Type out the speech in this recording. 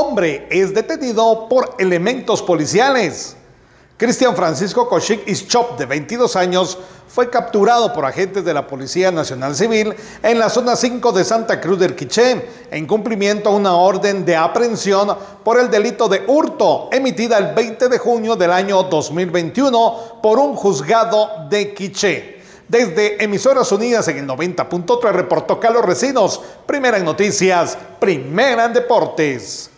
Hombre es detenido por elementos policiales. Cristian Francisco Kochik Ischop, de 22 años, fue capturado por agentes de la Policía Nacional Civil en la zona 5 de Santa Cruz del Quiché, en cumplimiento a una orden de aprehensión por el delito de hurto emitida el 20 de junio del año 2021 por un juzgado de Quiché. Desde Emisoras Unidas en el 90.3 reportó Carlos Recinos, primera en noticias, primera en deportes.